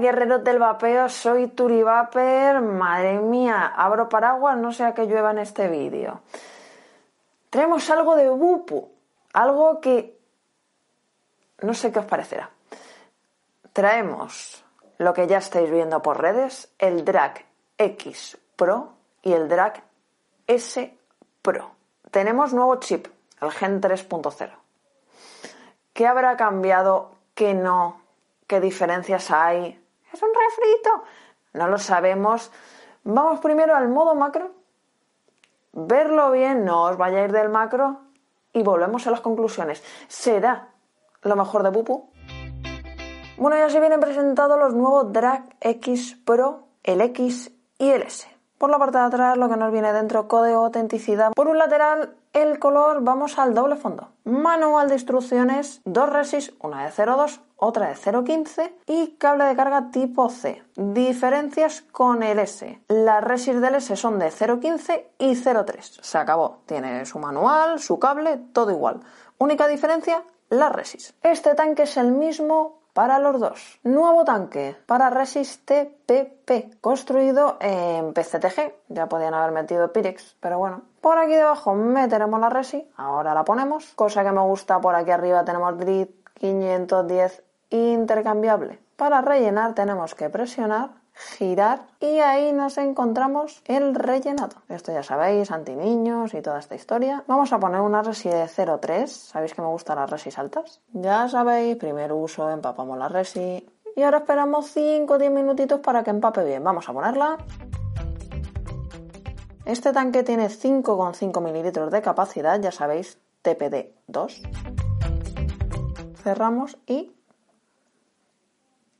guerreros del vapeo, soy Turivaper. Madre mía, abro paraguas, no sea que llueva en este vídeo. Traemos algo de Bupu, algo que no sé qué os parecerá. Traemos lo que ya estáis viendo por redes, el Drag X Pro y el Drag S Pro. Tenemos nuevo chip, el Gen 3.0. ¿Qué habrá cambiado? ¿Qué no? ¿Qué diferencias hay? ¿Es un refrito? No lo sabemos. Vamos primero al modo macro. Verlo bien, no os vayáis del macro. Y volvemos a las conclusiones. ¿Será lo mejor de Pupu? Bueno, ya se vienen presentados los nuevos Drag X Pro, el X y el S. Por la parte de atrás lo que nos viene dentro, código autenticidad. Por un lateral, el color, vamos al doble fondo. Manual de instrucciones, dos resis, una de 0.2, otra de 0.15 y cable de carga tipo C. Diferencias con el S. Las resis del S son de 0.15 y 0.3. Se acabó. Tiene su manual, su cable, todo igual. Única diferencia, las resis. Este tanque es el mismo para los dos. Nuevo tanque para Resist PP, construido en PCTG. Ya podían haber metido Pyrex, pero bueno. Por aquí debajo meteremos la Resi, ahora la ponemos. Cosa que me gusta, por aquí arriba tenemos Grid 510 intercambiable. Para rellenar tenemos que presionar girar y ahí nos encontramos el rellenado. Esto ya sabéis, anti niños y toda esta historia. Vamos a poner una resi de 0,3. ¿Sabéis que me gustan las resis altas? Ya sabéis, primer uso, empapamos la resi. Y ahora esperamos 5 o 10 minutitos para que empape bien. Vamos a ponerla. Este tanque tiene 5,5 mililitros de capacidad, ya sabéis, TPD 2. Cerramos y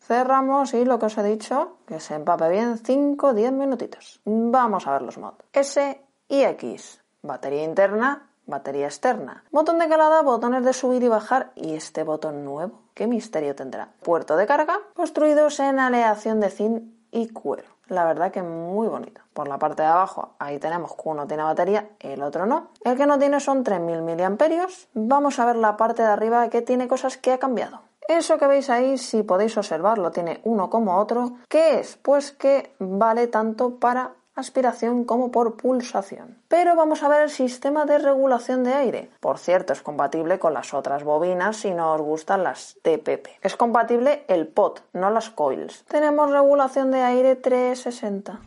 Cerramos y lo que os he dicho, que se empape bien 5-10 minutitos. Vamos a ver los mods. S y X. Batería interna, batería externa. Botón de calada, botones de subir y bajar y este botón nuevo. ¿Qué misterio tendrá? Puerto de carga, construidos en aleación de zinc y cuero. La verdad que muy bonito. Por la parte de abajo, ahí tenemos que uno tiene batería, el otro no. El que no tiene son 3000 mAh. Vamos a ver la parte de arriba que tiene cosas que ha cambiado. Eso que veis ahí, si podéis observarlo, tiene uno como otro. ¿Qué es? Pues que vale tanto para aspiración como por pulsación. Pero vamos a ver el sistema de regulación de aire. Por cierto, es compatible con las otras bobinas si no os gustan las TPP. Es compatible el pot, no las coils. Tenemos regulación de aire 360.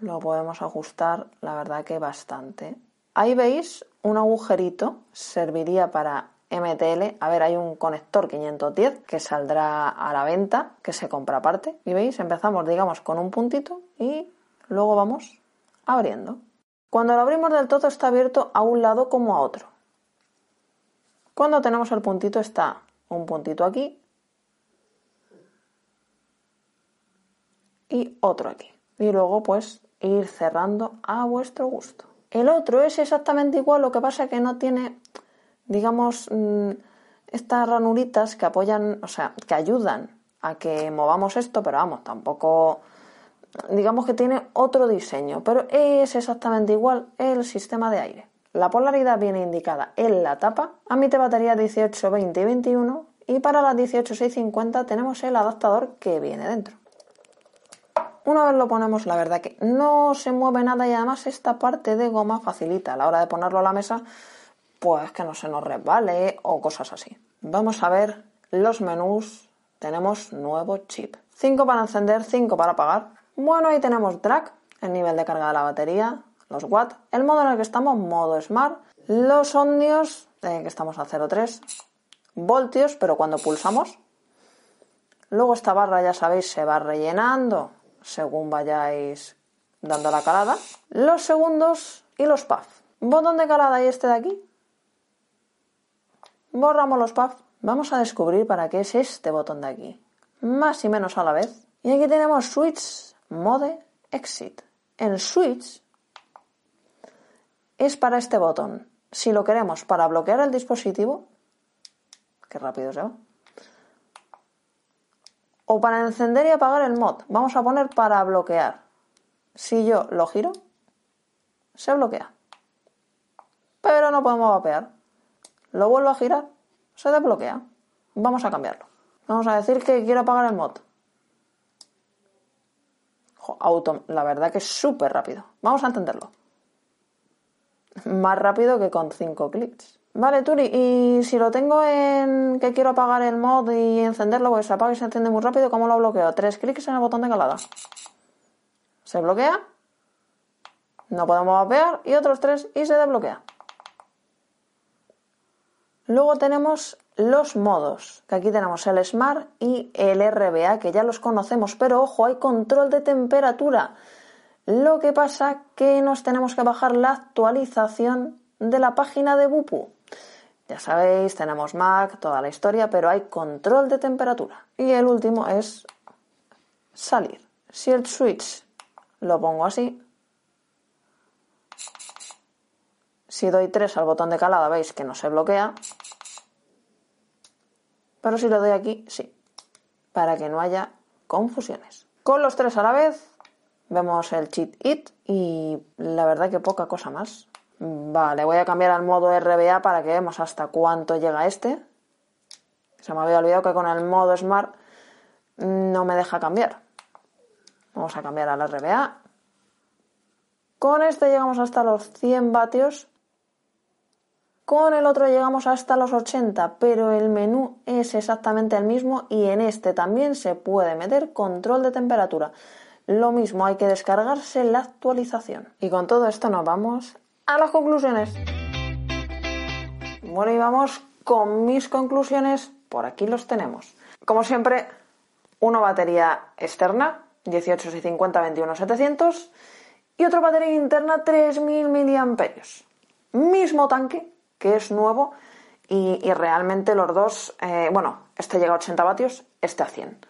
Lo podemos ajustar, la verdad que bastante. Ahí veis un agujerito, serviría para MTL. A ver, hay un conector 510 que saldrá a la venta, que se compra aparte. Y veis, empezamos, digamos, con un puntito y luego vamos abriendo. Cuando lo abrimos del todo está abierto a un lado como a otro. Cuando tenemos el puntito está un puntito aquí y otro aquí. Y luego pues ir cerrando a vuestro gusto. El otro es exactamente igual, lo que pasa es que no tiene digamos, mm, estas ranuritas que apoyan, o sea, que ayudan a que movamos esto, pero vamos, tampoco, digamos que tiene otro diseño, pero es exactamente igual el sistema de aire. La polaridad viene indicada en la tapa, admite batería 18, 20 y 21 y para las 18650 tenemos el adaptador que viene dentro. Una vez lo ponemos, la verdad que no se mueve nada y además esta parte de goma facilita a la hora de ponerlo a la mesa pues que no se nos resbale o cosas así. Vamos a ver los menús. Tenemos nuevo chip. 5 para encender, 5 para apagar. Bueno, ahí tenemos drag, el nivel de carga de la batería, los watts, el modo en el que estamos, modo smart, los ohmios, eh, que estamos a 0,3, voltios, pero cuando pulsamos. Luego esta barra, ya sabéis, se va rellenando según vayáis dando la calada. Los segundos y los puff. Botón de calada y este de aquí, Borramos los puffs. Vamos a descubrir para qué es este botón de aquí. Más y menos a la vez. Y aquí tenemos Switch Mode Exit. El Switch es para este botón. Si lo queremos para bloquear el dispositivo, qué rápido se va. O para encender y apagar el mod. Vamos a poner para bloquear. Si yo lo giro, se bloquea. Pero no podemos vapear. Lo vuelvo a girar, se desbloquea. vamos a cambiarlo. Vamos a decir que quiero apagar el mod. auto, la verdad que es súper rápido. Vamos a entenderlo. Más rápido que con 5 clics. Vale, Turi, y si lo tengo en que quiero apagar el mod y encenderlo, pues se apaga y se enciende muy rápido, ¿cómo lo bloqueo? Tres clics en el botón de calada. Se bloquea. No podemos mapear y otros tres y se desbloquea. Luego tenemos los modos, que aquí tenemos el Smart y el RBA, que ya los conocemos, pero ojo, hay control de temperatura. Lo que pasa que nos tenemos que bajar la actualización de la página de Bupu. Ya sabéis, tenemos Mac, toda la historia, pero hay control de temperatura. Y el último es salir. Si el switch lo pongo así, si doy 3 al botón de calada veis que no se bloquea, pero si lo doy aquí, sí, para que no haya confusiones. Con los tres a la vez vemos el cheat it y la verdad que poca cosa más. Vale, voy a cambiar al modo RBA para que veamos hasta cuánto llega este. Se me había olvidado que con el modo Smart no me deja cambiar. Vamos a cambiar al RBA. Con este llegamos hasta los 100 vatios. Con el otro llegamos hasta los 80, pero el menú es exactamente el mismo y en este también se puede meter control de temperatura. Lo mismo, hay que descargarse la actualización. Y con todo esto nos vamos a las conclusiones. Bueno, y vamos con mis conclusiones. Por aquí los tenemos. Como siempre, una batería externa, 18650 21700, y otra batería interna, 3000 miliamperios. Mismo tanque, que es nuevo, y, realmente los dos, eh, bueno, este llega a 80 vatios, este a 100.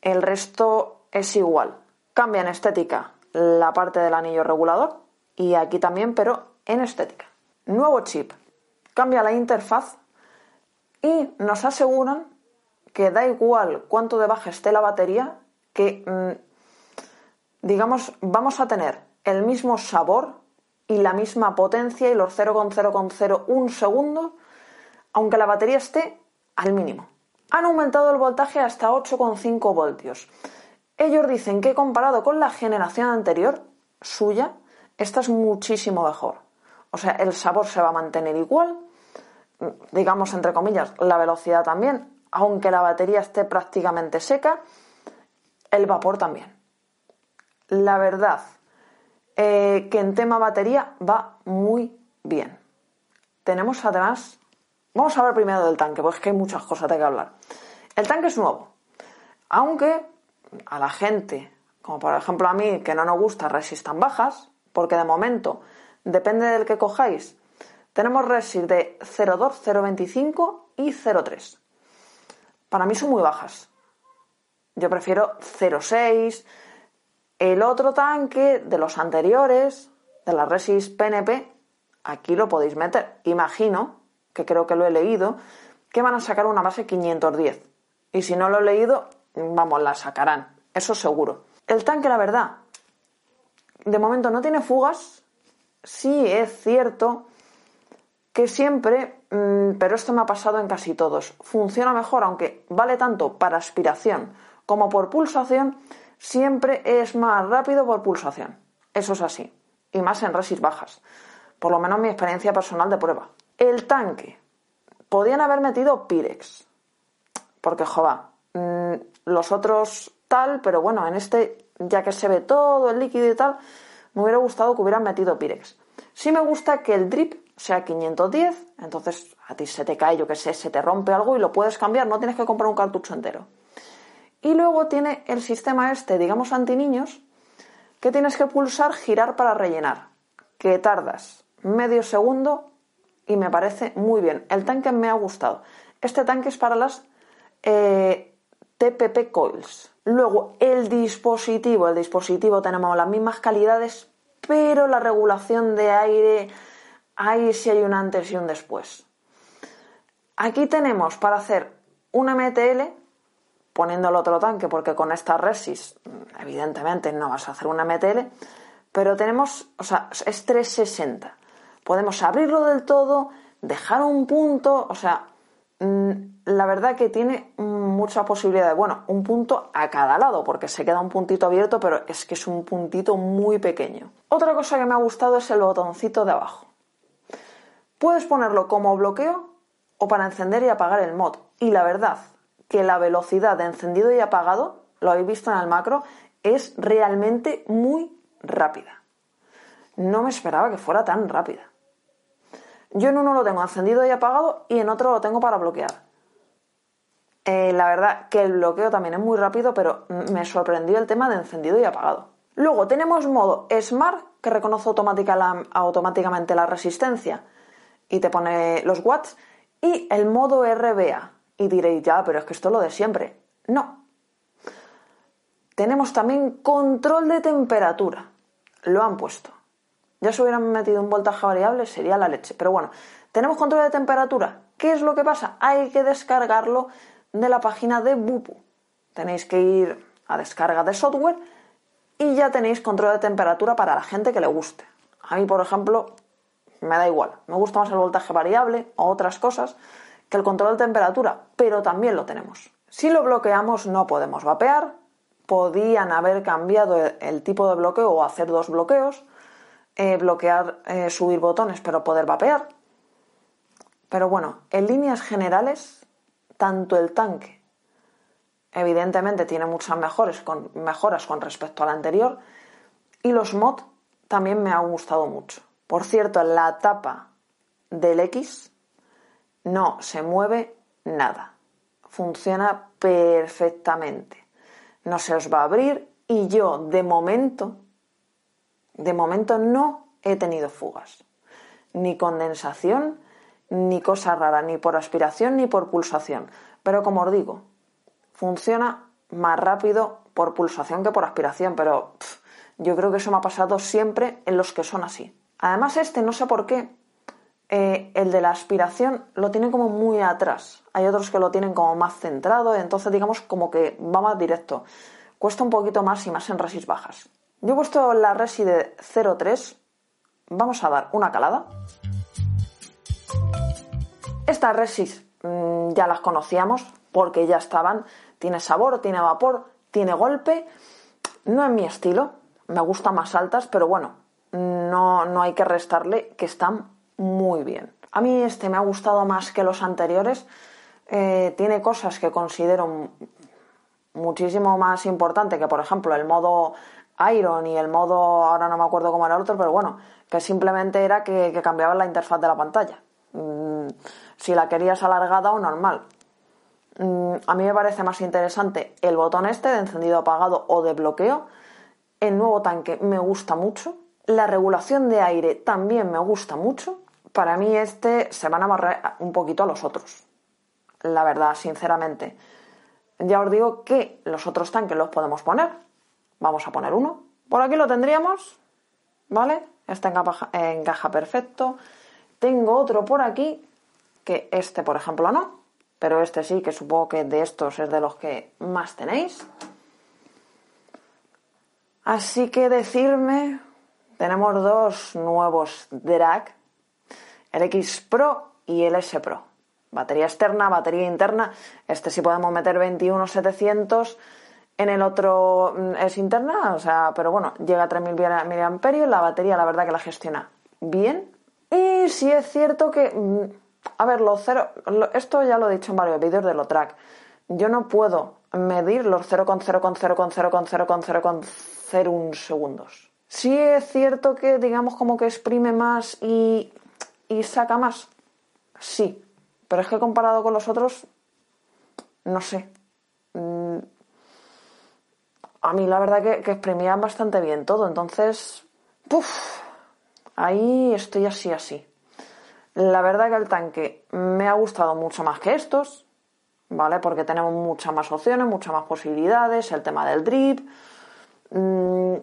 El resto es igual. Cambia en estética la parte del anillo regulador y aquí también, pero en estética. Nuevo chip. Cambia la interfaz y nos aseguran que da igual cuánto de baja esté la batería, que mm, digamos vamos a tener el mismo sabor y la misma potencia y los 0,001 segundo, aunque la batería esté al mínimo. Han aumentado el voltaje hasta 8,5 voltios. Ellos dicen que comparado con la generación anterior, suya, esta es muchísimo mejor. O sea, el sabor se va a mantener igual, digamos entre comillas, la velocidad también, aunque la batería esté prácticamente seca, el vapor también. La verdad eh, que en tema batería va muy bien. Tenemos además, vamos a hablar primero del tanque, porque es que hay muchas cosas de que hablar. El tanque es nuevo, aunque a la gente, como por ejemplo a mí, que no nos gusta resistan bajas, porque de momento depende del que cojáis. Tenemos resis de 0,2, 0,25 y 0,3. Para mí son muy bajas. Yo prefiero 0,6. El otro tanque de los anteriores, de la resis PNP, aquí lo podéis meter. Imagino, que creo que lo he leído, que van a sacar una base 510. Y si no lo he leído, vamos, la sacarán. Eso seguro. El tanque, la verdad, de momento no tiene fugas, sí es cierto que siempre, mm, pero esto me ha pasado en casi todos, funciona mejor, aunque vale tanto para aspiración como por pulsación, siempre es más rápido por pulsación. Eso es así. Y más en resis bajas. Por lo menos mi experiencia personal de prueba. El tanque. Podían haber metido Pirex. Porque, joder, mm, los otros tal, pero bueno, en este, ya que se ve todo el líquido y tal, me hubiera gustado que hubieran metido Pirex. Sí me gusta que el drip sea 510, entonces a ti se te cae, yo que sé, se te rompe algo y lo puedes cambiar, no tienes que comprar un cartucho entero. Y luego tiene el sistema este, digamos, anti niños, que tienes que pulsar girar para rellenar, que tardas medio segundo y me parece muy bien. El tanque me ha gustado. Este tanque es para las eh, TPP coils. Luego, el dispositivo. El dispositivo tenemos las mismas calidades, pero la regulación de aire, ahí sí hay un antes y un después. Aquí tenemos para hacer un MTL, poniendo el otro tanque, porque con esta Resis, evidentemente no vas a hacer un MTL, pero tenemos, o sea, es 360. Podemos abrirlo del todo, dejar un punto, o sea, mm, la verdad que tiene muchas posibilidades. Bueno, un punto a cada lado, porque se queda un puntito abierto, pero es que es un puntito muy pequeño. Otra cosa que me ha gustado es el botoncito de abajo. Puedes ponerlo como bloqueo o para encender y apagar el mod. Y la verdad que la velocidad de encendido y apagado, lo habéis visto en el macro, es realmente muy rápida. No me esperaba que fuera tan rápida. Yo en uno lo tengo encendido y apagado y en otro lo tengo para bloquear. Eh, la verdad que el bloqueo también es muy rápido, pero me sorprendió el tema de encendido y apagado. Luego tenemos modo Smart, que reconoce automáticamente la resistencia y te pone los watts, y el modo RBA. Y diréis, ya, pero es que esto es lo de siempre. No. Tenemos también control de temperatura. Lo han puesto. Ya se hubieran metido un voltaje variable, sería la leche. Pero bueno, tenemos control de temperatura. ¿Qué es lo que pasa? Hay que descargarlo de la página de Bupu. Tenéis que ir a descarga de software y ya tenéis control de temperatura para la gente que le guste. A mí, por ejemplo, me da igual. Me gusta más el voltaje variable o otras cosas que el control de temperatura, pero también lo tenemos. Si lo bloqueamos no podemos vapear. Podían haber cambiado el tipo de bloqueo o hacer dos bloqueos. Eh, bloquear, eh, subir botones, pero poder vapear. Pero bueno, en líneas generales tanto el tanque, evidentemente tiene muchas mejoras con respecto al anterior, y los mod también me ha gustado mucho. Por cierto, la tapa del X no se mueve nada. Funciona perfectamente. No se os va a abrir y yo de momento, de momento no he tenido fugas. Ni condensación, ni cosa rara, ni por aspiración ni por pulsación. Pero como os digo, funciona más rápido por pulsación que por aspiración, pero yo creo que eso me ha pasado siempre en los que son así. Además, este, no sé por qué, eh, el de la aspiración lo tiene como muy atrás. Hay otros que lo tienen como más centrado, entonces digamos como que va más directo. Cuesta un poquito más y más en resis bajas. Yo he puesto la resi de 0.3. Vamos a dar una calada. Estas resis mm, ya las conocíamos porque ya estaban. Tiene sabor, tiene vapor, tiene golpe. No es mi estilo, me gustan más altas, pero bueno, no, no hay que restarle que están muy bien. A mí este me ha gustado más que los anteriores. Eh, tiene cosas que considero muchísimo más importante que, por ejemplo, el modo Iron y el modo, ahora no me acuerdo cómo era el otro, pero bueno, que simplemente era que, que la interfaz de la pantalla. Mm, si la querías alargada o normal. Mm, a mí me parece más interesante el botón este de encendido apagado o de bloqueo. El nuevo tanque me gusta mucho. La regulación de aire también me gusta mucho. Para mí este se van a amarrar un poquito a los otros. La verdad, sinceramente. Ya os digo que los otros tanques los podemos poner. Vamos a poner uno. Por aquí lo tendríamos. ¿Vale? Este encaja, encaja perfecto. Tengo otro por aquí, que este, por ejemplo, no, pero este sí, que supongo que de estos es de los que más tenéis. Así que decirme, tenemos dos nuevos drag, el X Pro y el S Pro. Batería externa, batería interna. Este sí podemos meter 21700. En el otro mm, es interna, o sea, pero bueno, llega a 3000 mAh. La batería, la verdad que la gestiona bien. Y sí es cierto que, mm, a ver, los cero, esto ya lo he dicho en varios vídeos de lo track. Yo no puedo medir los 0,0,0,0,0,0,0,01 segundos. Sí es cierto que, digamos, como que exprime más y, y saca más. Sí, pero es que comparado con los otros, no sé. Mm, a mí la verdad que, exprimían bastante bien todo, entonces, ¡puf! Ahí estoy así, así. La verdad que el tanque me ha gustado mucho más que estos, ¿vale? Porque tenemos muchas más opciones, muchas más posibilidades, el tema del drip, mm,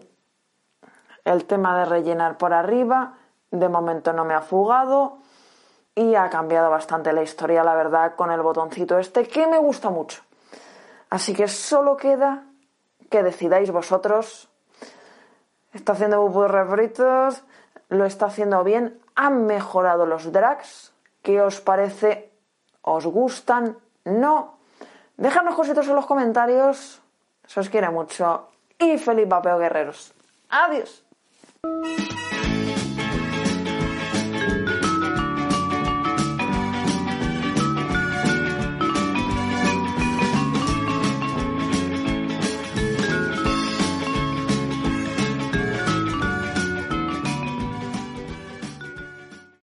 el tema de rellenar por arriba, de momento no me ha fugado y ha cambiado bastante la historia, la verdad, con el botoncito este que me gusta mucho. Así que solo queda que decidáis vosotros. Está haciendo bubos refritos lo está haciendo bien, han mejorado los drags. ¿Qué os parece ¿Os gustan? ¿No? Dejadnos cositos en los comentarios. Se os quiere mucho. Y feliz vapeo, guerreros. Adiós.